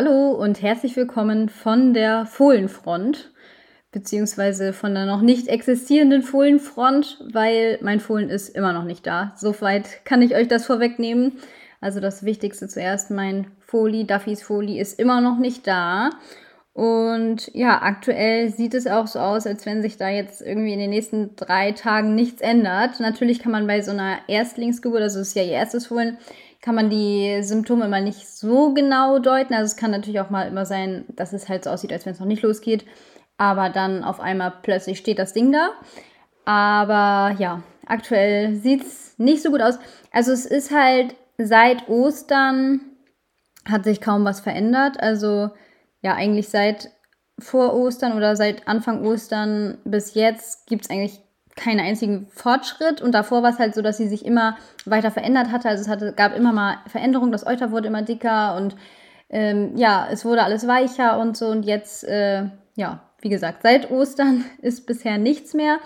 Hallo und herzlich willkommen von der Fohlenfront, beziehungsweise von der noch nicht existierenden Fohlenfront, weil mein Fohlen ist immer noch nicht da. Soweit kann ich euch das vorwegnehmen. Also das Wichtigste zuerst, mein Foli, Duffys Foli ist immer noch nicht da. Und ja, aktuell sieht es auch so aus, als wenn sich da jetzt irgendwie in den nächsten drei Tagen nichts ändert. Natürlich kann man bei so einer Erstlingsgeburt, also es ist ja ihr erstes Fohlen, kann man die Symptome immer nicht so genau deuten. Also es kann natürlich auch mal immer sein, dass es halt so aussieht, als wenn es noch nicht losgeht. Aber dann auf einmal plötzlich steht das Ding da. Aber ja, aktuell sieht es nicht so gut aus. Also es ist halt seit Ostern hat sich kaum was verändert. Also ja, eigentlich seit vor Ostern oder seit Anfang Ostern bis jetzt gibt es eigentlich keinen einzigen Fortschritt. Und davor war es halt so, dass sie sich immer weiter verändert hatte. Also es hatte, gab immer mal Veränderungen, das Euter wurde immer dicker und ähm, ja, es wurde alles weicher und so. Und jetzt, äh, ja, wie gesagt, seit Ostern ist bisher nichts mehr.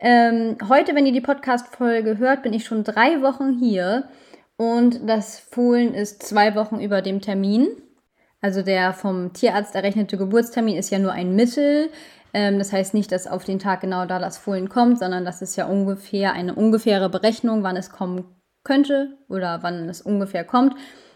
Ähm, heute, wenn ihr die Podcast-Folge hört, bin ich schon drei Wochen hier und das Fohlen ist zwei Wochen über dem Termin. Also der vom Tierarzt errechnete Geburtstermin ist ja nur ein Mittel. Ähm, das heißt nicht, dass auf den Tag genau da das Fohlen kommt, sondern das ist ja ungefähr eine ungefähre Berechnung, wann es kommen könnte oder wann es ungefähr kommt.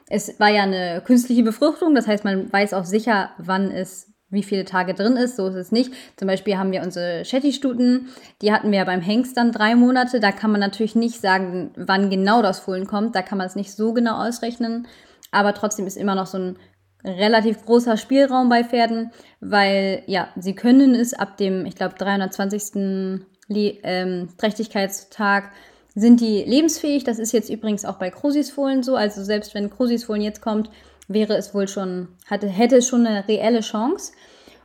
Es war ja eine künstliche Befruchtung, das heißt, man weiß auch sicher, wann es wie viele Tage drin ist, so ist es nicht. Zum Beispiel haben wir unsere Shetty-Stuten, die hatten wir ja beim Hengst dann drei Monate. Da kann man natürlich nicht sagen, wann genau das Fohlen kommt. Da kann man es nicht so genau ausrechnen. Aber trotzdem ist immer noch so ein relativ großer Spielraum bei Pferden, weil ja, sie können es ab dem, ich glaube, 320. Le ähm, Trächtigkeitstag sind die lebensfähig. Das ist jetzt übrigens auch bei Krusisfohlen so. Also selbst wenn Krusisfohlen jetzt kommt, wäre es wohl schon, hatte, hätte es schon eine reelle Chance.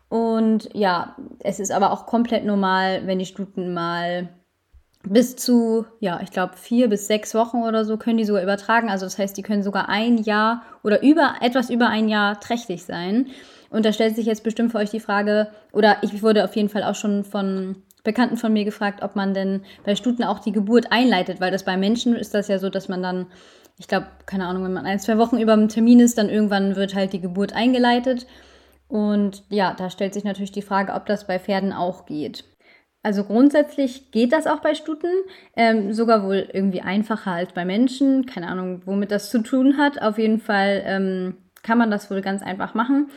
Und ja, es ist aber auch komplett normal, wenn die Stuten mal bis zu, ja, ich glaube, vier bis sechs Wochen oder so können die sogar übertragen. Also das heißt, die können sogar ein Jahr oder über etwas über ein Jahr trächtig sein. Und da stellt sich jetzt bestimmt für euch die Frage, oder ich wurde auf jeden Fall auch schon von Bekannten von mir gefragt, ob man denn bei Stuten auch die Geburt einleitet, weil das bei Menschen ist das ja so, dass man dann, ich glaube, keine Ahnung, wenn man ein, zwei Wochen über dem Termin ist, dann irgendwann wird halt die Geburt eingeleitet. Und ja, da stellt sich natürlich die Frage, ob das bei Pferden auch geht. Also grundsätzlich geht das auch bei Stuten, ähm, sogar wohl irgendwie einfacher als bei Menschen. Keine Ahnung, womit das zu tun hat. Auf jeden Fall ähm, kann man das wohl ganz einfach machen.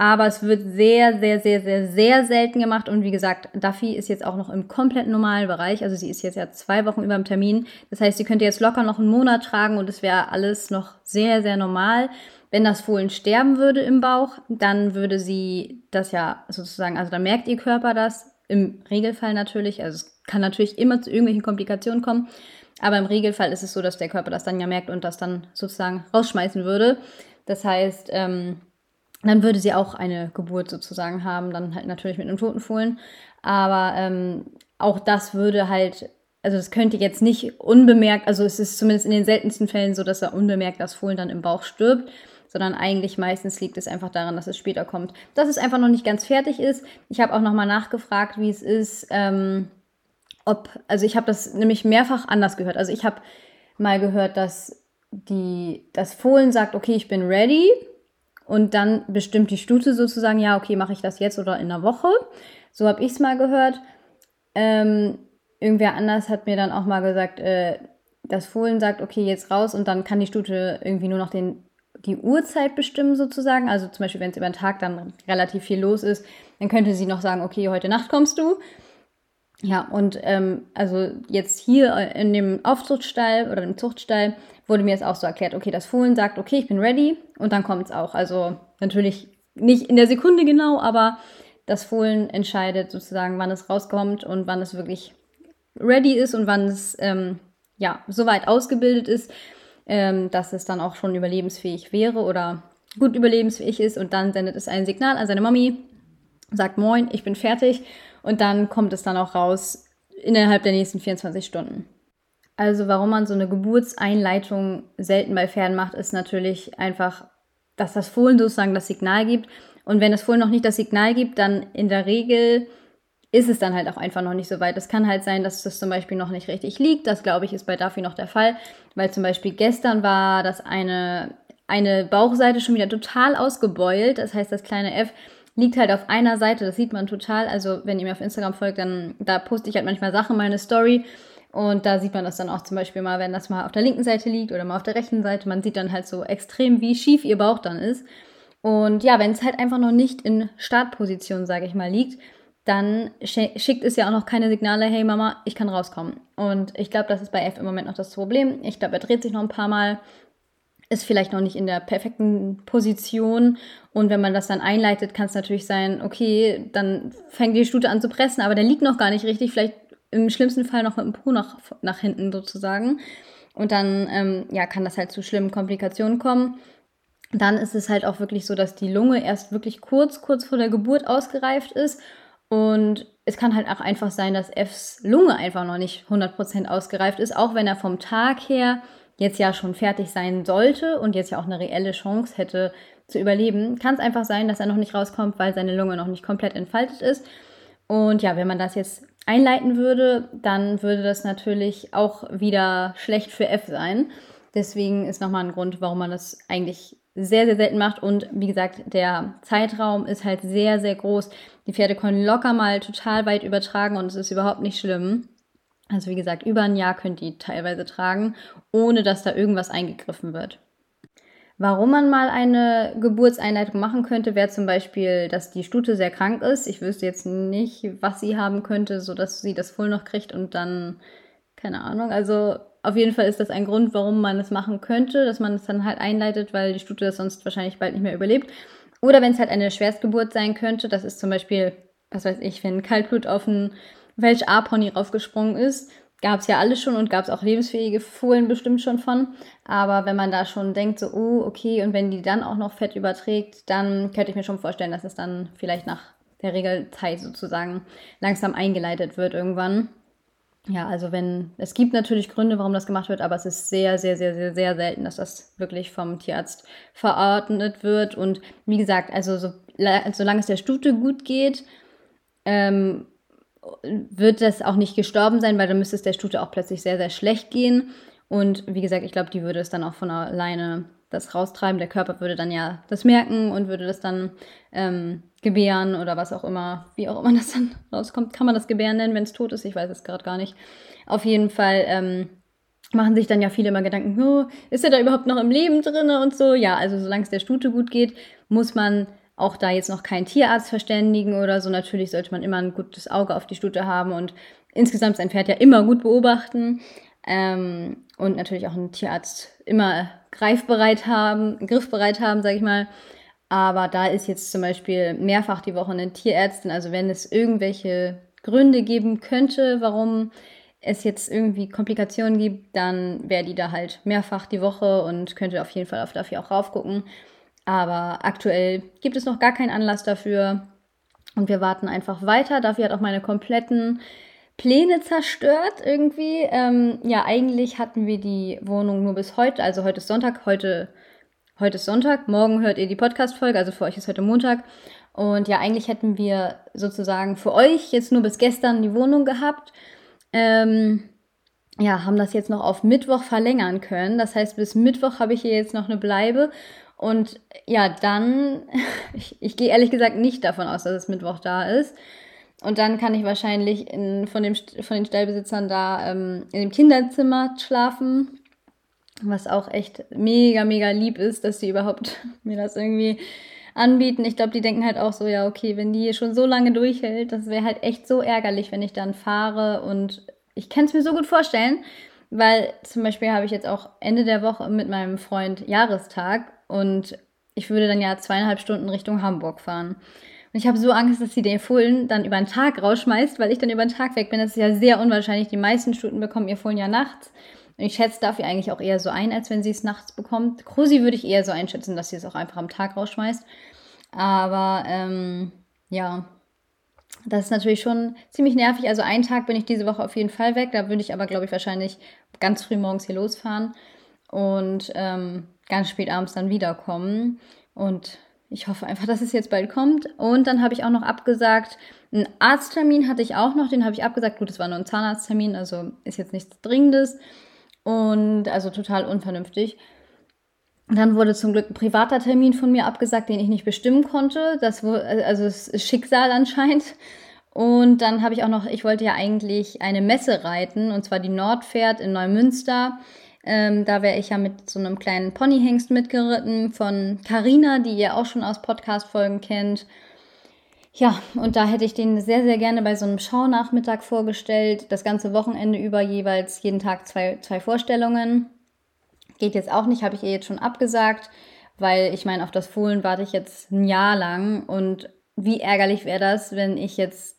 Aber es wird sehr, sehr, sehr, sehr, sehr selten gemacht. Und wie gesagt, Duffy ist jetzt auch noch im komplett normalen Bereich. Also sie ist jetzt ja zwei Wochen über dem Termin. Das heißt, sie könnte jetzt locker noch einen Monat tragen und es wäre alles noch sehr, sehr normal. Wenn das Fohlen sterben würde im Bauch, dann würde sie das ja sozusagen, also da merkt ihr Körper das, im Regelfall natürlich. Also es kann natürlich immer zu irgendwelchen Komplikationen kommen. Aber im Regelfall ist es so, dass der Körper das dann ja merkt und das dann sozusagen rausschmeißen würde. Das heißt, ähm, dann würde sie auch eine Geburt sozusagen haben, dann halt natürlich mit einem toten Fohlen. Aber ähm, auch das würde halt, also es könnte jetzt nicht unbemerkt, also es ist zumindest in den seltensten Fällen so, dass er unbemerkt das Fohlen dann im Bauch stirbt sondern eigentlich meistens liegt es einfach daran, dass es später kommt. Dass es einfach noch nicht ganz fertig ist. Ich habe auch nochmal nachgefragt, wie es ist, ähm, ob, also ich habe das nämlich mehrfach anders gehört. Also ich habe mal gehört, dass die, das Fohlen sagt, okay, ich bin ready. Und dann bestimmt die Stute sozusagen, ja, okay, mache ich das jetzt oder in einer Woche. So habe ich es mal gehört. Ähm, irgendwer anders hat mir dann auch mal gesagt, äh, das Fohlen sagt, okay, jetzt raus und dann kann die Stute irgendwie nur noch den die Uhrzeit bestimmen sozusagen. Also zum Beispiel, wenn es über den Tag dann relativ viel los ist, dann könnte sie noch sagen, okay, heute Nacht kommst du. Ja, und ähm, also jetzt hier in dem Aufzuchtstall oder im Zuchtstall wurde mir es auch so erklärt, okay, das Fohlen sagt, okay, ich bin ready und dann kommt es auch. Also natürlich nicht in der Sekunde genau, aber das Fohlen entscheidet sozusagen, wann es rauskommt und wann es wirklich ready ist und wann es ähm, ja soweit ausgebildet ist, ähm, dass es dann auch schon überlebensfähig wäre oder gut überlebensfähig ist und dann sendet es ein Signal an seine Mami, sagt Moin, ich bin fertig und dann kommt es dann auch raus innerhalb der nächsten 24 Stunden. Also warum man so eine Geburtseinleitung selten bei Pferden macht, ist natürlich einfach, dass das Fohlen sozusagen das Signal gibt. Und wenn das Fohlen noch nicht das Signal gibt, dann in der Regel ist es dann halt auch einfach noch nicht so weit. Es kann halt sein, dass das zum Beispiel noch nicht richtig liegt. Das glaube ich ist bei Duffy noch der Fall, weil zum Beispiel gestern war das eine eine Bauchseite schon wieder total ausgebeult. Das heißt, das kleine F liegt halt auf einer Seite. Das sieht man total. Also, wenn ihr mir auf Instagram folgt, dann da poste ich halt manchmal Sachen, meine Story. Und da sieht man das dann auch zum Beispiel mal, wenn das mal auf der linken Seite liegt oder mal auf der rechten Seite. Man sieht dann halt so extrem, wie schief ihr Bauch dann ist. Und ja, wenn es halt einfach noch nicht in Startposition, sage ich mal, liegt, dann schickt es ja auch noch keine Signale, hey Mama, ich kann rauskommen. Und ich glaube, das ist bei F im Moment noch das Problem. Ich glaube, er dreht sich noch ein paar Mal, ist vielleicht noch nicht in der perfekten Position. Und wenn man das dann einleitet, kann es natürlich sein, okay, dann fängt die Stute an zu pressen, aber der liegt noch gar nicht richtig. Vielleicht im schlimmsten Fall noch mit dem Po nach, nach hinten sozusagen. Und dann ähm, ja, kann das halt zu schlimmen Komplikationen kommen. Dann ist es halt auch wirklich so, dass die Lunge erst wirklich kurz, kurz vor der Geburt ausgereift ist und es kann halt auch einfach sein, dass Fs Lunge einfach noch nicht 100% ausgereift ist, auch wenn er vom Tag her jetzt ja schon fertig sein sollte und jetzt ja auch eine reelle Chance hätte zu überleben, kann es einfach sein, dass er noch nicht rauskommt, weil seine Lunge noch nicht komplett entfaltet ist. Und ja, wenn man das jetzt einleiten würde, dann würde das natürlich auch wieder schlecht für F sein. Deswegen ist nochmal ein Grund, warum man das eigentlich sehr, sehr selten macht. Und wie gesagt, der Zeitraum ist halt sehr, sehr groß. Die Pferde können locker mal total weit übertragen und es ist überhaupt nicht schlimm. Also wie gesagt, über ein Jahr könnt ihr teilweise tragen, ohne dass da irgendwas eingegriffen wird. Warum man mal eine Geburtseinleitung machen könnte, wäre zum Beispiel, dass die Stute sehr krank ist. Ich wüsste jetzt nicht, was sie haben könnte, sodass sie das voll noch kriegt und dann, keine Ahnung. Also auf jeden Fall ist das ein Grund, warum man es machen könnte, dass man es dann halt einleitet, weil die Stute das sonst wahrscheinlich bald nicht mehr überlebt. Oder wenn es halt eine Schwerstgeburt sein könnte, das ist zum Beispiel, was weiß ich, wenn Kaltblut auf einen Welch A-Pony raufgesprungen ist, gab es ja alles schon und gab es auch lebensfähige Fohlen bestimmt schon von. Aber wenn man da schon denkt, so, oh, okay, und wenn die dann auch noch Fett überträgt, dann könnte ich mir schon vorstellen, dass es dann vielleicht nach der Regelzeit sozusagen langsam eingeleitet wird irgendwann. Ja, also wenn, es gibt natürlich Gründe, warum das gemacht wird, aber es ist sehr, sehr, sehr, sehr, sehr selten, dass das wirklich vom Tierarzt verordnet wird. Und wie gesagt, also so, solange es der Stute gut geht, ähm, wird das auch nicht gestorben sein, weil dann müsste es der Stute auch plötzlich sehr, sehr schlecht gehen. Und wie gesagt, ich glaube, die würde es dann auch von alleine das raustreiben. Der Körper würde dann ja das merken und würde das dann ähm, gebären oder was auch immer, wie auch immer das dann rauskommt. Kann man das gebären nennen, wenn es tot ist? Ich weiß es gerade gar nicht. Auf jeden Fall ähm, machen sich dann ja viele immer Gedanken, oh, ist er da überhaupt noch im Leben drin und so. Ja, also solange es der Stute gut geht, muss man auch da jetzt noch keinen Tierarzt verständigen oder so. Natürlich sollte man immer ein gutes Auge auf die Stute haben und insgesamt sein Pferd ja immer gut beobachten. Ähm, und natürlich auch einen Tierarzt immer greifbereit haben, griffbereit haben, sage ich mal. Aber da ist jetzt zum Beispiel mehrfach die Woche eine Tierärztin. Also wenn es irgendwelche Gründe geben könnte, warum es jetzt irgendwie Komplikationen gibt, dann wäre die da halt mehrfach die Woche und könnte auf jeden Fall auf dafür auch raufgucken. Aber aktuell gibt es noch gar keinen Anlass dafür. Und wir warten einfach weiter. Dafür hat auch meine kompletten Pläne zerstört irgendwie. Ähm, ja, eigentlich hatten wir die Wohnung nur bis heute. Also heute ist Sonntag. Heute, heute ist Sonntag. Morgen hört ihr die Podcast-Folge. Also für euch ist heute Montag. Und ja, eigentlich hätten wir sozusagen für euch jetzt nur bis gestern die Wohnung gehabt. Ähm, ja, haben das jetzt noch auf Mittwoch verlängern können. Das heißt, bis Mittwoch habe ich hier jetzt noch eine Bleibe. Und ja, dann, ich, ich gehe ehrlich gesagt nicht davon aus, dass es Mittwoch da ist. Und dann kann ich wahrscheinlich in, von, dem, von den Stallbesitzern da ähm, in dem Kinderzimmer schlafen. Was auch echt mega, mega lieb ist, dass sie überhaupt mir das irgendwie anbieten. Ich glaube, die denken halt auch so, ja, okay, wenn die schon so lange durchhält, das wäre halt echt so ärgerlich, wenn ich dann fahre. Und ich kann es mir so gut vorstellen, weil zum Beispiel habe ich jetzt auch Ende der Woche mit meinem Freund Jahrestag und ich würde dann ja zweieinhalb Stunden Richtung Hamburg fahren. Und ich habe so Angst, dass sie den Fohlen dann über den Tag rausschmeißt, weil ich dann über den Tag weg bin. Das ist ja sehr unwahrscheinlich. Die meisten Stunden bekommen ihr Fohlen ja nachts. Ich schätze dafür eigentlich auch eher so ein, als wenn sie es nachts bekommt. Krusi würde ich eher so einschätzen, dass sie es auch einfach am Tag rausschmeißt. Aber ähm, ja, das ist natürlich schon ziemlich nervig. Also einen Tag bin ich diese Woche auf jeden Fall weg. Da würde ich aber, glaube ich, wahrscheinlich ganz früh morgens hier losfahren. Und ähm, ganz spät abends dann wiederkommen. Und ich hoffe einfach, dass es jetzt bald kommt. Und dann habe ich auch noch abgesagt, einen Arzttermin hatte ich auch noch, den habe ich abgesagt. Gut, es war nur ein Zahnarzttermin, also ist jetzt nichts Dringendes. Und also total unvernünftig. Dann wurde zum Glück ein privater Termin von mir abgesagt, den ich nicht bestimmen konnte. Das also es ist Schicksal anscheinend. Und dann habe ich auch noch, ich wollte ja eigentlich eine Messe reiten, und zwar die Nordpferd in Neumünster. Ähm, da wäre ich ja mit so einem kleinen Ponyhengst mitgeritten von Carina, die ihr auch schon aus Podcast-Folgen kennt. Ja, und da hätte ich den sehr, sehr gerne bei so einem Schaunachmittag vorgestellt. Das ganze Wochenende über jeweils jeden Tag zwei, zwei Vorstellungen. Geht jetzt auch nicht, habe ich ihr jetzt schon abgesagt, weil ich meine, auf das Fohlen warte ich jetzt ein Jahr lang. Und wie ärgerlich wäre das, wenn ich jetzt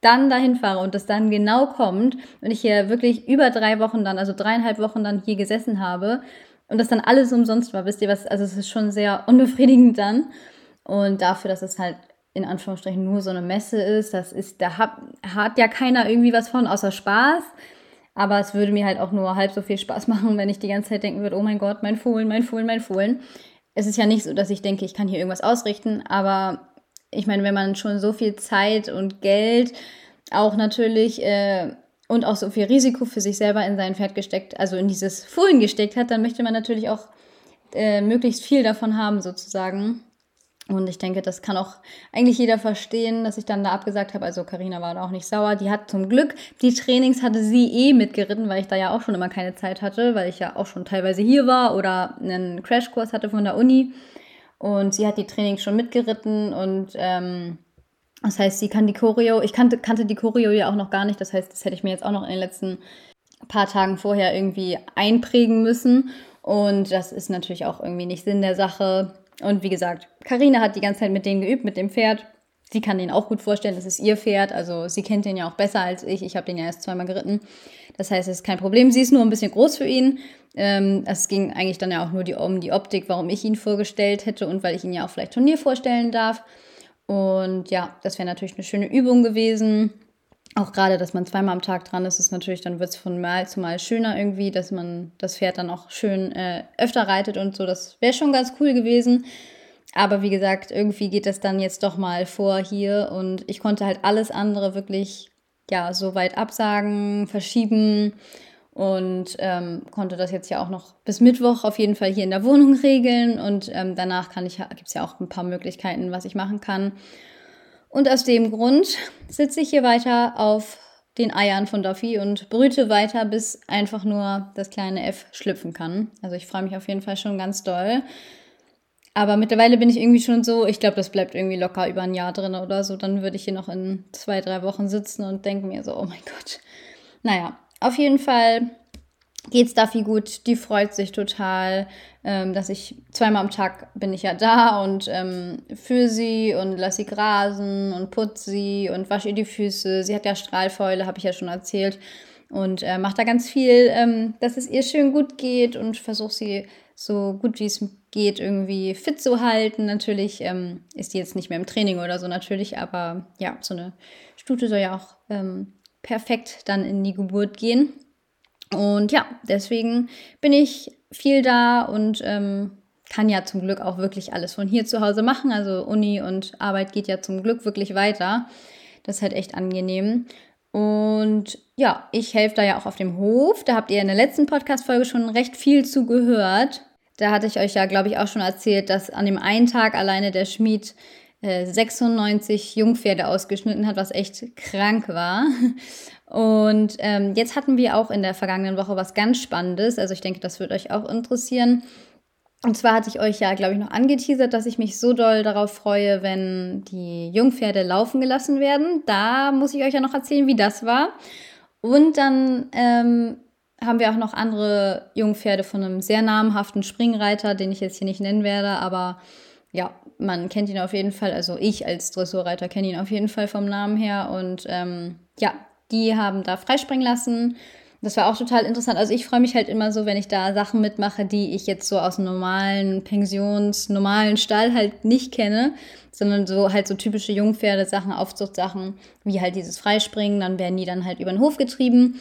dann dahin fahre und das dann genau kommt und ich hier wirklich über drei Wochen dann, also dreieinhalb Wochen dann hier gesessen habe und das dann alles umsonst war, wisst ihr was, also es ist schon sehr unbefriedigend dann. Und dafür, dass es halt in Anführungsstrichen nur so eine Messe ist, das ist, da hat, hat ja keiner irgendwie was von, außer Spaß. Aber es würde mir halt auch nur halb so viel Spaß machen, wenn ich die ganze Zeit denken würde, oh mein Gott, mein Fohlen, mein Fohlen, mein Fohlen. Es ist ja nicht so, dass ich denke, ich kann hier irgendwas ausrichten, aber ich meine, wenn man schon so viel Zeit und Geld auch natürlich äh, und auch so viel Risiko für sich selber in sein Pferd gesteckt, also in dieses Fohlen gesteckt hat, dann möchte man natürlich auch äh, möglichst viel davon haben, sozusagen. Und ich denke, das kann auch eigentlich jeder verstehen, dass ich dann da abgesagt habe. Also Karina war da auch nicht sauer. Die hat zum Glück, die Trainings hatte sie eh mitgeritten, weil ich da ja auch schon immer keine Zeit hatte, weil ich ja auch schon teilweise hier war oder einen Crashkurs hatte von der Uni. Und sie hat die Trainings schon mitgeritten und ähm, das heißt, sie kann die Choreo. Ich kannte, kannte die Choreo ja auch noch gar nicht. Das heißt, das hätte ich mir jetzt auch noch in den letzten paar Tagen vorher irgendwie einprägen müssen. Und das ist natürlich auch irgendwie nicht Sinn der Sache. Und wie gesagt, Karina hat die ganze Zeit mit denen geübt, mit dem Pferd. Sie kann den auch gut vorstellen, das ist ihr Pferd. Also sie kennt den ja auch besser als ich. Ich habe den ja erst zweimal geritten. Das heißt, es ist kein Problem. Sie ist nur ein bisschen groß für ihn. Ähm, es ging eigentlich dann ja auch nur die, um die Optik, warum ich ihn vorgestellt hätte und weil ich ihn ja auch vielleicht Turnier vorstellen darf. Und ja, das wäre natürlich eine schöne Übung gewesen. Auch gerade, dass man zweimal am Tag dran ist, ist natürlich, dann wird es von Mal zu Mal schöner irgendwie, dass man das Pferd dann auch schön äh, öfter reitet und so. Das wäre schon ganz cool gewesen. Aber wie gesagt, irgendwie geht das dann jetzt doch mal vor hier und ich konnte halt alles andere wirklich, ja, so weit absagen, verschieben und ähm, konnte das jetzt ja auch noch bis Mittwoch auf jeden Fall hier in der Wohnung regeln und ähm, danach kann ich gibt es ja auch ein paar Möglichkeiten, was ich machen kann. Und aus dem Grund sitze ich hier weiter auf den Eiern von Duffy und brüte weiter, bis einfach nur das kleine F schlüpfen kann. Also ich freue mich auf jeden Fall schon ganz doll. Aber mittlerweile bin ich irgendwie schon so, ich glaube, das bleibt irgendwie locker über ein Jahr drin oder so. Dann würde ich hier noch in zwei, drei Wochen sitzen und denke mir so, oh mein Gott. Naja, auf jeden Fall geht's Duffy gut. Die freut sich total, ähm, dass ich zweimal am Tag bin ich ja da und ähm, für sie und lass sie grasen und putze sie und wasche ihr die Füße. Sie hat ja Strahlfäule, habe ich ja schon erzählt. Und äh, macht da ganz viel, ähm, dass es ihr schön gut geht und versuche sie so gut wie es geht irgendwie fit zu halten. Natürlich ähm, ist die jetzt nicht mehr im Training oder so natürlich, aber ja, so eine Stute soll ja auch ähm, perfekt dann in die Geburt gehen. Und ja, deswegen bin ich viel da und ähm, kann ja zum Glück auch wirklich alles von hier zu Hause machen. Also Uni und Arbeit geht ja zum Glück wirklich weiter. Das ist halt echt angenehm. Und ja, ich helfe da ja auch auf dem Hof. Da habt ihr in der letzten Podcast-Folge schon recht viel zu gehört. Da hatte ich euch ja, glaube ich, auch schon erzählt, dass an dem einen Tag alleine der Schmied 96 äh, Jungpferde ausgeschnitten hat, was echt krank war. Und ähm, jetzt hatten wir auch in der vergangenen Woche was ganz Spannendes. Also ich denke, das wird euch auch interessieren. Und zwar hatte ich euch ja, glaube ich, noch angeteasert, dass ich mich so doll darauf freue, wenn die Jungpferde laufen gelassen werden. Da muss ich euch ja noch erzählen, wie das war. Und dann ähm, haben wir auch noch andere Jungpferde von einem sehr namhaften Springreiter, den ich jetzt hier nicht nennen werde, aber ja, man kennt ihn auf jeden Fall, also ich als Dressurreiter kenne ihn auf jeden Fall vom Namen her und ähm, ja, die haben da freispringen lassen. Das war auch total interessant. Also ich freue mich halt immer so, wenn ich da Sachen mitmache, die ich jetzt so aus normalen Pensions, normalen Stall halt nicht kenne, sondern so halt so typische Jungpferde-Sachen, Aufzuchtsachen, wie halt dieses Freispringen. Dann werden die dann halt über den Hof getrieben,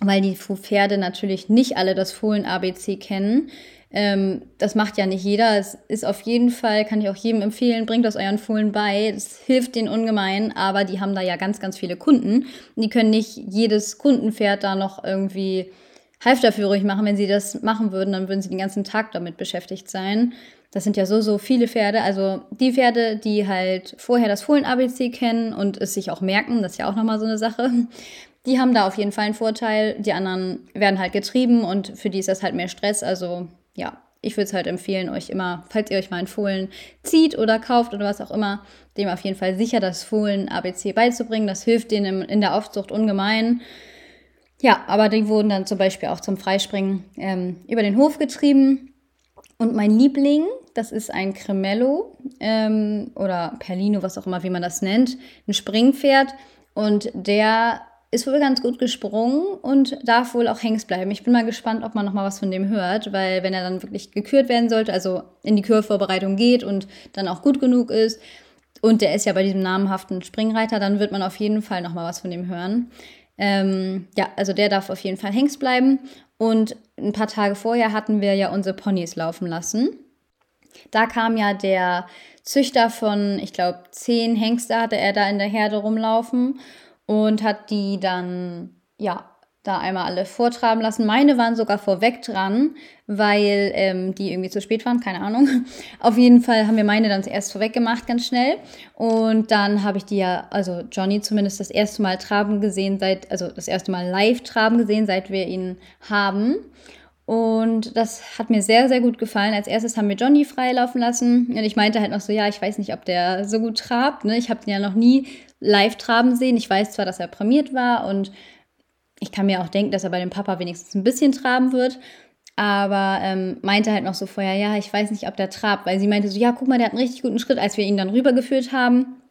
weil die Pferde natürlich nicht alle das Fohlen-ABC kennen. Ähm, das macht ja nicht jeder. Es ist auf jeden Fall, kann ich auch jedem empfehlen, bringt das euren Fohlen bei. Es hilft denen ungemein, aber die haben da ja ganz, ganz viele Kunden. Und die können nicht jedes Kundenpferd da noch irgendwie halfterführig machen. Wenn sie das machen würden, dann würden sie den ganzen Tag damit beschäftigt sein. Das sind ja so, so viele Pferde. Also die Pferde, die halt vorher das Fohlen-ABC kennen und es sich auch merken, das ist ja auch nochmal so eine Sache, die haben da auf jeden Fall einen Vorteil. Die anderen werden halt getrieben und für die ist das halt mehr Stress. Also ja, ich würde es halt empfehlen, euch immer, falls ihr euch mal ein Fohlen zieht oder kauft oder was auch immer, dem auf jeden Fall sicher das Fohlen ABC beizubringen. Das hilft denen in der Aufzucht ungemein. Ja, aber die wurden dann zum Beispiel auch zum Freispringen ähm, über den Hof getrieben. Und mein Liebling, das ist ein Cremello ähm, oder Perlino, was auch immer, wie man das nennt, ein Springpferd. Und der ist wohl ganz gut gesprungen und darf wohl auch hängs bleiben. Ich bin mal gespannt, ob man noch mal was von dem hört, weil wenn er dann wirklich gekürt werden sollte, also in die Kürvorbereitung geht und dann auch gut genug ist und der ist ja bei diesem namhaften Springreiter, dann wird man auf jeden Fall noch mal was von dem hören. Ähm, ja, also der darf auf jeden Fall hängs bleiben und ein paar Tage vorher hatten wir ja unsere Ponys laufen lassen. Da kam ja der Züchter von, ich glaube, zehn Hengste hatte er da in der Herde rumlaufen und hat die dann, ja, da einmal alle vortraben lassen. Meine waren sogar vorweg dran, weil ähm, die irgendwie zu spät waren, keine Ahnung. Auf jeden Fall haben wir meine dann zuerst vorweg gemacht, ganz schnell. Und dann habe ich die ja, also Johnny zumindest das erste Mal traben gesehen, seit, also das erste Mal live traben gesehen, seit wir ihn haben. Und das hat mir sehr, sehr gut gefallen. Als erstes haben wir Johnny freilaufen lassen. Und ich meinte halt noch so, ja, ich weiß nicht, ob der so gut trabt. Ne? Ich habe ihn ja noch nie live traben sehen. Ich weiß zwar, dass er prämiert war und ich kann mir auch denken, dass er bei dem Papa wenigstens ein bisschen traben wird. Aber ähm, meinte halt noch so vorher, ja, ich weiß nicht, ob der trabt, weil sie meinte so, ja, guck mal, der hat einen richtig guten Schritt, als wir ihn dann rübergeführt haben.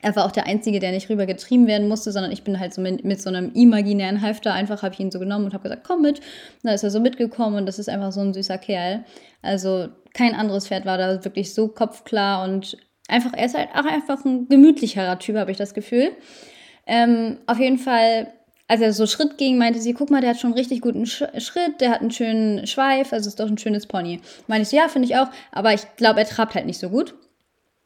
Er war auch der Einzige, der nicht rüber getrieben werden musste, sondern ich bin halt so mit, mit so einem imaginären Halfter einfach, habe ich ihn so genommen und habe gesagt, komm mit. Und da ist er so mitgekommen und das ist einfach so ein süßer Kerl. Also kein anderes Pferd war da wirklich so kopfklar und einfach, er ist halt auch einfach ein gemütlicherer Typ, habe ich das Gefühl. Ähm, auf jeden Fall, als er so Schritt ging, meinte sie, guck mal, der hat schon einen richtig guten Sch Schritt, der hat einen schönen Schweif, also ist doch ein schönes Pony. Meinte ich ja, finde ich auch, aber ich glaube, er trabt halt nicht so gut.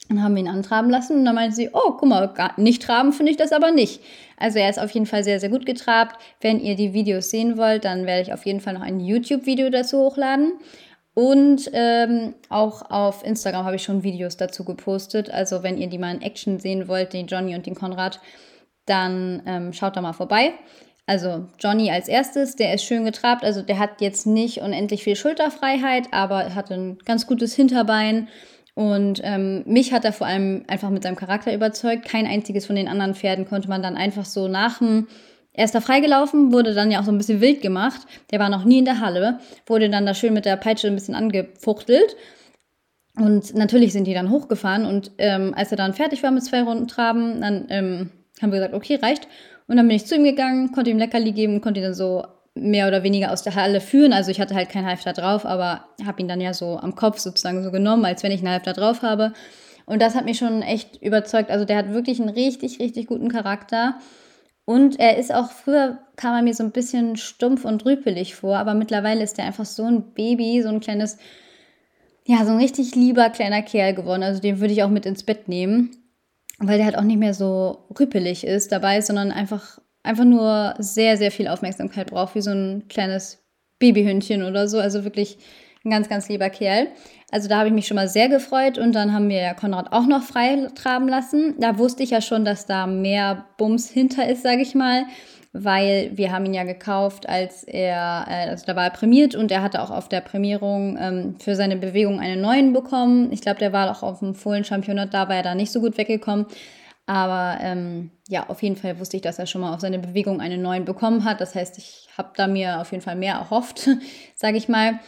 Dann haben wir ihn antraben lassen und dann meinte sie, oh, guck mal, nicht traben finde ich das aber nicht. Also er ist auf jeden Fall sehr, sehr gut getrabt. Wenn ihr die Videos sehen wollt, dann werde ich auf jeden Fall noch ein YouTube-Video dazu hochladen. Und ähm, auch auf Instagram habe ich schon Videos dazu gepostet. Also wenn ihr die mal in Action sehen wollt, den Johnny und den Konrad, dann ähm, schaut da mal vorbei. Also Johnny als erstes, der ist schön getrabt. Also der hat jetzt nicht unendlich viel Schulterfreiheit, aber hat ein ganz gutes Hinterbein. Und ähm, mich hat er vor allem einfach mit seinem Charakter überzeugt. Kein einziges von den anderen Pferden konnte man dann einfach so nach dem er ist da freigelaufen, wurde dann ja auch so ein bisschen wild gemacht. Der war noch nie in der Halle, wurde dann da schön mit der Peitsche ein bisschen angefuchtelt. Und natürlich sind die dann hochgefahren. Und ähm, als er dann fertig war mit zwei Runden Traben, dann ähm, haben wir gesagt, okay, reicht. Und dann bin ich zu ihm gegangen, konnte ihm Leckerli geben, konnte ihn dann so mehr oder weniger aus der Halle führen. Also ich hatte halt kein Halfter drauf, aber habe ihn dann ja so am Kopf sozusagen so genommen, als wenn ich einen Halfter drauf habe. Und das hat mich schon echt überzeugt. Also der hat wirklich einen richtig, richtig guten Charakter. Und er ist auch, früher kam er mir so ein bisschen stumpf und rüpelig vor, aber mittlerweile ist er einfach so ein Baby, so ein kleines, ja, so ein richtig lieber kleiner Kerl geworden. Also den würde ich auch mit ins Bett nehmen, weil der halt auch nicht mehr so rüpelig ist dabei, sondern einfach einfach nur sehr, sehr viel Aufmerksamkeit braucht, wie so ein kleines Babyhündchen oder so. Also wirklich ein ganz, ganz lieber Kerl. Also da habe ich mich schon mal sehr gefreut und dann haben wir ja Konrad auch noch frei traben lassen. Da wusste ich ja schon, dass da mehr Bums hinter ist, sage ich mal, weil wir haben ihn ja gekauft, als er, äh, also da war er prämiert und er hatte auch auf der Prämierung ähm, für seine Bewegung einen neuen bekommen. Ich glaube, der war auch auf dem Fohlen-Championat, da war er da nicht so gut weggekommen. Aber ähm, ja, auf jeden Fall wusste ich, dass er schon mal auf seine Bewegung einen neuen bekommen hat. Das heißt, ich habe da mir auf jeden Fall mehr erhofft, sage ich mal.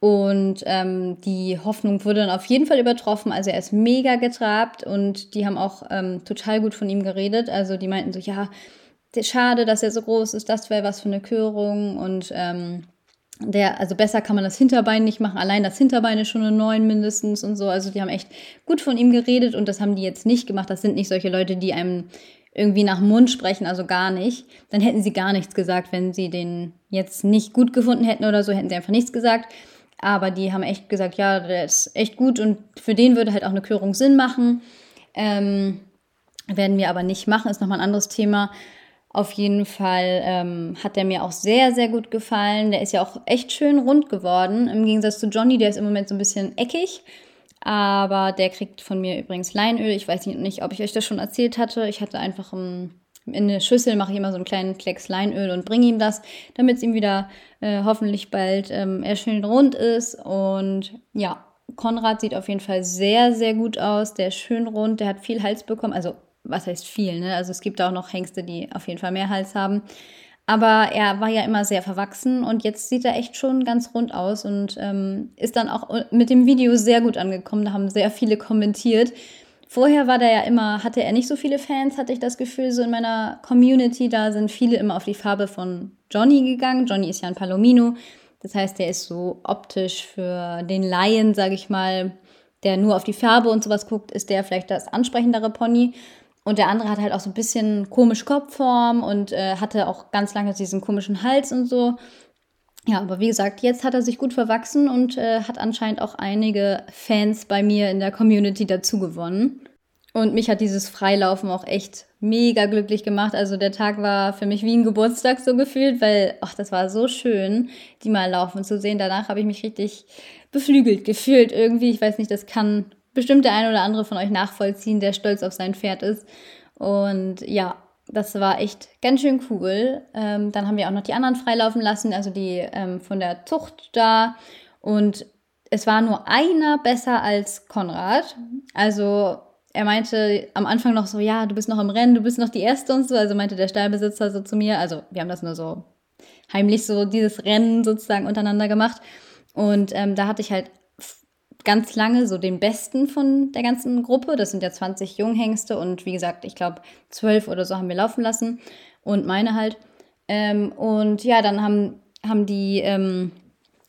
Und ähm, die Hoffnung wurde dann auf jeden Fall übertroffen. Also er ist mega getrabt und die haben auch ähm, total gut von ihm geredet. Also die meinten so, ja, schade, dass er so groß ist, das wäre was für eine Körung. Und ähm, der, also besser kann man das Hinterbein nicht machen. Allein das Hinterbein ist schon eine 9 mindestens und so. Also die haben echt gut von ihm geredet und das haben die jetzt nicht gemacht. Das sind nicht solche Leute, die einem irgendwie nach Mund sprechen, also gar nicht. Dann hätten sie gar nichts gesagt, wenn sie den jetzt nicht gut gefunden hätten oder so, hätten sie einfach nichts gesagt. Aber die haben echt gesagt, ja, der ist echt gut und für den würde halt auch eine Körung Sinn machen. Ähm, werden wir aber nicht machen, ist nochmal ein anderes Thema. Auf jeden Fall ähm, hat der mir auch sehr, sehr gut gefallen. Der ist ja auch echt schön rund geworden. Im Gegensatz zu Johnny, der ist im Moment so ein bisschen eckig. Aber der kriegt von mir übrigens Leinöl. Ich weiß nicht, ob ich euch das schon erzählt hatte. Ich hatte einfach im, in eine Schüssel, mache ich immer so einen kleinen Klecks Leinöl und bringe ihm das, damit es ihm wieder äh, hoffentlich bald ähm, er schön rund ist. Und ja, Konrad sieht auf jeden Fall sehr, sehr gut aus. Der ist schön rund, der hat viel Hals bekommen. Also, was heißt viel, ne? Also, es gibt auch noch Hengste, die auf jeden Fall mehr Hals haben. Aber er war ja immer sehr verwachsen und jetzt sieht er echt schon ganz rund aus und ähm, ist dann auch mit dem Video sehr gut angekommen. Da haben sehr viele kommentiert. Vorher war der ja immer, hatte er nicht so viele Fans, hatte ich das Gefühl, so in meiner Community. Da sind viele immer auf die Farbe von Johnny gegangen. Johnny ist ja ein Palomino. Das heißt, der ist so optisch für den Laien, sage ich mal, der nur auf die Farbe und sowas guckt, ist der vielleicht das ansprechendere Pony. Und der andere hat halt auch so ein bisschen komische Kopfform und äh, hatte auch ganz lange diesen komischen Hals und so. Ja, aber wie gesagt, jetzt hat er sich gut verwachsen und äh, hat anscheinend auch einige Fans bei mir in der Community dazu gewonnen. Und mich hat dieses Freilaufen auch echt mega glücklich gemacht. Also der Tag war für mich wie ein Geburtstag so gefühlt, weil, ach, das war so schön, die mal laufen zu sehen. Danach habe ich mich richtig beflügelt gefühlt irgendwie. Ich weiß nicht, das kann bestimmt der ein oder andere von euch nachvollziehen, der stolz auf sein Pferd ist. Und ja, das war echt ganz schön cool. Ähm, dann haben wir auch noch die anderen freilaufen lassen, also die ähm, von der Zucht da. Und es war nur einer besser als Konrad. Also er meinte am Anfang noch so, ja, du bist noch im Rennen, du bist noch die Erste und so. Also meinte der Stallbesitzer so zu mir. Also wir haben das nur so heimlich so dieses Rennen sozusagen untereinander gemacht. Und ähm, da hatte ich halt ganz lange so den besten von der ganzen Gruppe. Das sind ja 20 Junghengste und wie gesagt, ich glaube, 12 oder so haben wir laufen lassen und meine halt. Ähm, und ja, dann haben, haben die ähm,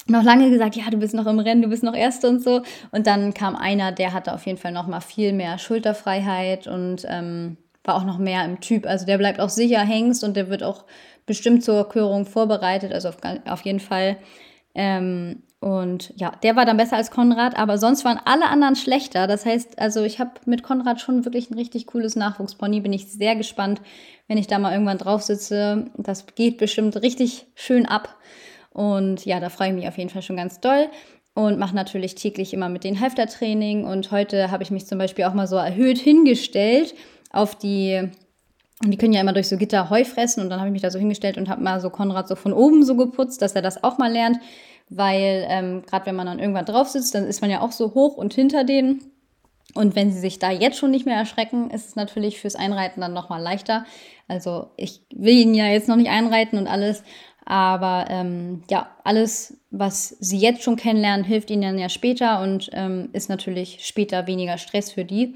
noch lange gesagt, ja, du bist noch im Rennen, du bist noch Erste und so. Und dann kam einer, der hatte auf jeden Fall noch mal viel mehr Schulterfreiheit und ähm, war auch noch mehr im Typ. Also der bleibt auch sicher Hengst und der wird auch bestimmt zur Körung vorbereitet, also auf, auf jeden Fall. Ähm, und ja, der war dann besser als Konrad, aber sonst waren alle anderen schlechter. Das heißt, also ich habe mit Konrad schon wirklich ein richtig cooles Nachwuchspony. Bin ich sehr gespannt, wenn ich da mal irgendwann drauf sitze. Das geht bestimmt richtig schön ab. Und ja, da freue ich mich auf jeden Fall schon ganz doll und mache natürlich täglich immer mit den Halftertraining. Und heute habe ich mich zum Beispiel auch mal so erhöht hingestellt auf die, und die können ja immer durch so Gitter Heu fressen. Und dann habe ich mich da so hingestellt und habe mal so Konrad so von oben so geputzt, dass er das auch mal lernt. Weil ähm, gerade wenn man dann irgendwann drauf sitzt, dann ist man ja auch so hoch und hinter denen. Und wenn sie sich da jetzt schon nicht mehr erschrecken, ist es natürlich fürs Einreiten dann nochmal leichter. Also ich will ihn ja jetzt noch nicht einreiten und alles, aber ähm, ja, alles, was sie jetzt schon kennenlernen, hilft ihnen dann ja später und ähm, ist natürlich später weniger Stress für die.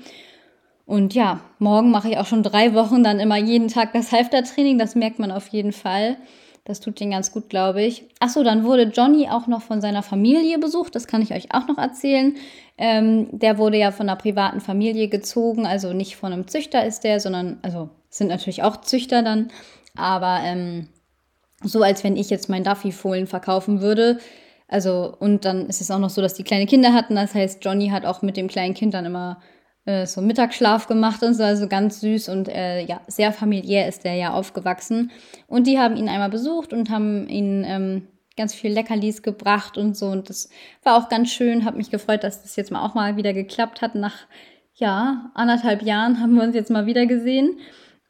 Und ja, morgen mache ich auch schon drei Wochen dann immer jeden Tag das Halfter-Training. Das merkt man auf jeden Fall. Das tut den ganz gut, glaube ich. Achso, dann wurde Johnny auch noch von seiner Familie besucht. Das kann ich euch auch noch erzählen. Ähm, der wurde ja von einer privaten Familie gezogen. Also nicht von einem Züchter ist der, sondern, also sind natürlich auch Züchter dann. Aber ähm, so als wenn ich jetzt mein Duffy-Fohlen verkaufen würde. Also, und dann ist es auch noch so, dass die kleine Kinder hatten. Das heißt, Johnny hat auch mit dem kleinen Kind dann immer äh, so Mittagsschlaf gemacht und so, also ganz süß und äh, ja, sehr familiär ist der ja aufgewachsen. Und die haben ihn einmal besucht und haben ihn ähm, ganz viel Leckerlis gebracht und so. Und das war auch ganz schön. Hab mich gefreut, dass das jetzt mal auch mal wieder geklappt hat. Nach ja, anderthalb Jahren haben wir uns jetzt mal wieder gesehen.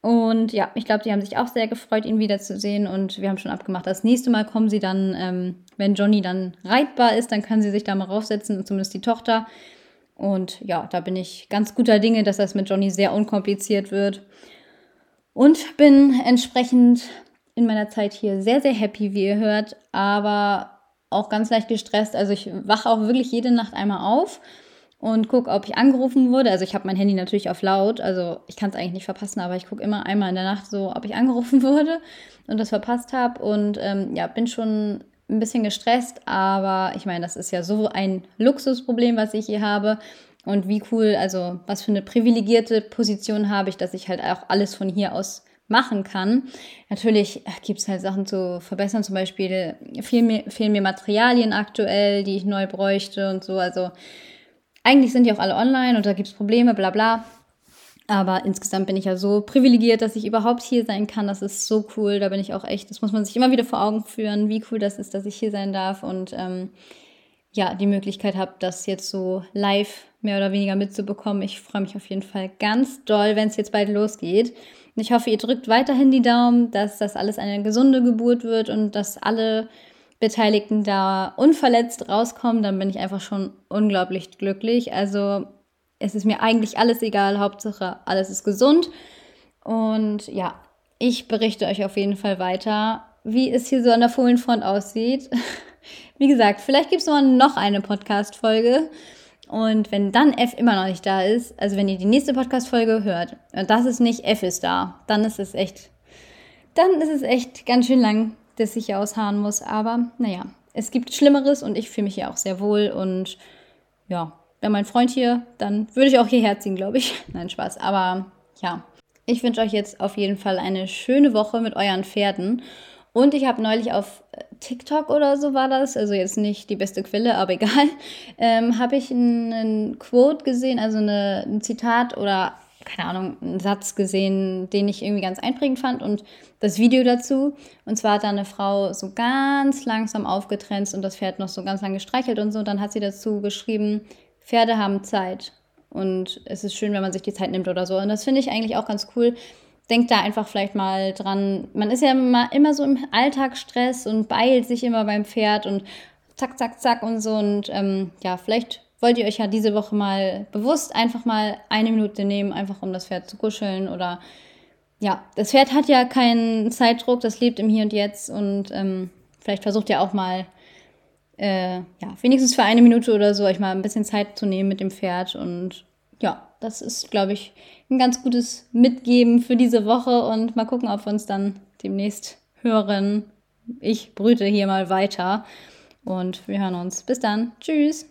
Und ja, ich glaube, die haben sich auch sehr gefreut, ihn wiederzusehen. Und wir haben schon abgemacht, das nächste Mal kommen sie dann, ähm, wenn Johnny dann reitbar ist, dann kann sie sich da mal raufsetzen, zumindest die Tochter. Und ja, da bin ich ganz guter Dinge, dass das mit Johnny sehr unkompliziert wird. Und bin entsprechend in meiner Zeit hier sehr, sehr happy, wie ihr hört, aber auch ganz leicht gestresst. Also ich wache auch wirklich jede Nacht einmal auf und gucke, ob ich angerufen wurde. Also ich habe mein Handy natürlich auf laut, also ich kann es eigentlich nicht verpassen, aber ich gucke immer einmal in der Nacht so, ob ich angerufen wurde und das verpasst habe. Und ähm, ja, bin schon ein bisschen gestresst, aber ich meine, das ist ja so ein Luxusproblem, was ich hier habe. Und wie cool, also was für eine privilegierte Position habe ich, dass ich halt auch alles von hier aus machen kann. Natürlich gibt es halt Sachen zu verbessern, zum Beispiel fehlen mir, fehlen mir Materialien aktuell, die ich neu bräuchte und so. Also eigentlich sind die auch alle online und da gibt es Probleme, bla bla. Aber insgesamt bin ich ja so privilegiert, dass ich überhaupt hier sein kann. Das ist so cool. Da bin ich auch echt, das muss man sich immer wieder vor Augen führen, wie cool das ist, dass ich hier sein darf und ähm, ja, die Möglichkeit habe, das jetzt so live mehr oder weniger mitzubekommen. Ich freue mich auf jeden Fall ganz doll, wenn es jetzt bald losgeht. Und ich hoffe, ihr drückt weiterhin die Daumen, dass das alles eine gesunde Geburt wird und dass alle Beteiligten da unverletzt rauskommen. Dann bin ich einfach schon unglaublich glücklich. Also es ist mir eigentlich alles egal, Hauptsache alles ist gesund. Und ja, ich berichte euch auf jeden Fall weiter, wie es hier so an der Fohlenfront aussieht. Wie gesagt, vielleicht gibt es noch eine Podcast-Folge. Und wenn dann F immer noch nicht da ist, also wenn ihr die nächste Podcast-Folge hört und das ist nicht F ist da, dann ist es echt, dann ist es echt ganz schön lang, dass ich hier ausharren muss. Aber naja, es gibt Schlimmeres und ich fühle mich hier auch sehr wohl und ja, wäre mein Freund hier, dann würde ich auch hierher ziehen, glaube ich. Nein, Spaß. Aber ja, ich wünsche euch jetzt auf jeden Fall eine schöne Woche mit euren Pferden. Und ich habe neulich auf äh, TikTok oder so war das, also jetzt nicht die beste Quelle, aber egal, ähm, habe ich einen Quote gesehen, also eine, ein Zitat oder keine Ahnung, einen Satz gesehen, den ich irgendwie ganz einprägend fand und das Video dazu. Und zwar hat da eine Frau so ganz langsam aufgetrennt und das Pferd noch so ganz lang gestreichelt und so. Und dann hat sie dazu geschrieben, Pferde haben Zeit. Und es ist schön, wenn man sich die Zeit nimmt oder so. Und das finde ich eigentlich auch ganz cool. Denkt da einfach vielleicht mal dran. Man ist ja immer, immer so im Alltagsstress und beilt sich immer beim Pferd und zack, zack, zack und so. Und ähm, ja, vielleicht wollt ihr euch ja diese Woche mal bewusst einfach mal eine Minute nehmen, einfach um das Pferd zu kuscheln oder ja, das Pferd hat ja keinen Zeitdruck, das lebt im Hier und Jetzt und ähm, vielleicht versucht ihr auch mal äh, ja, wenigstens für eine Minute oder so euch mal ein bisschen Zeit zu nehmen mit dem Pferd. Und ja, das ist, glaube ich, ein ganz gutes Mitgeben für diese Woche. Und mal gucken, ob wir uns dann demnächst hören. Ich brüte hier mal weiter. Und wir hören uns. Bis dann. Tschüss.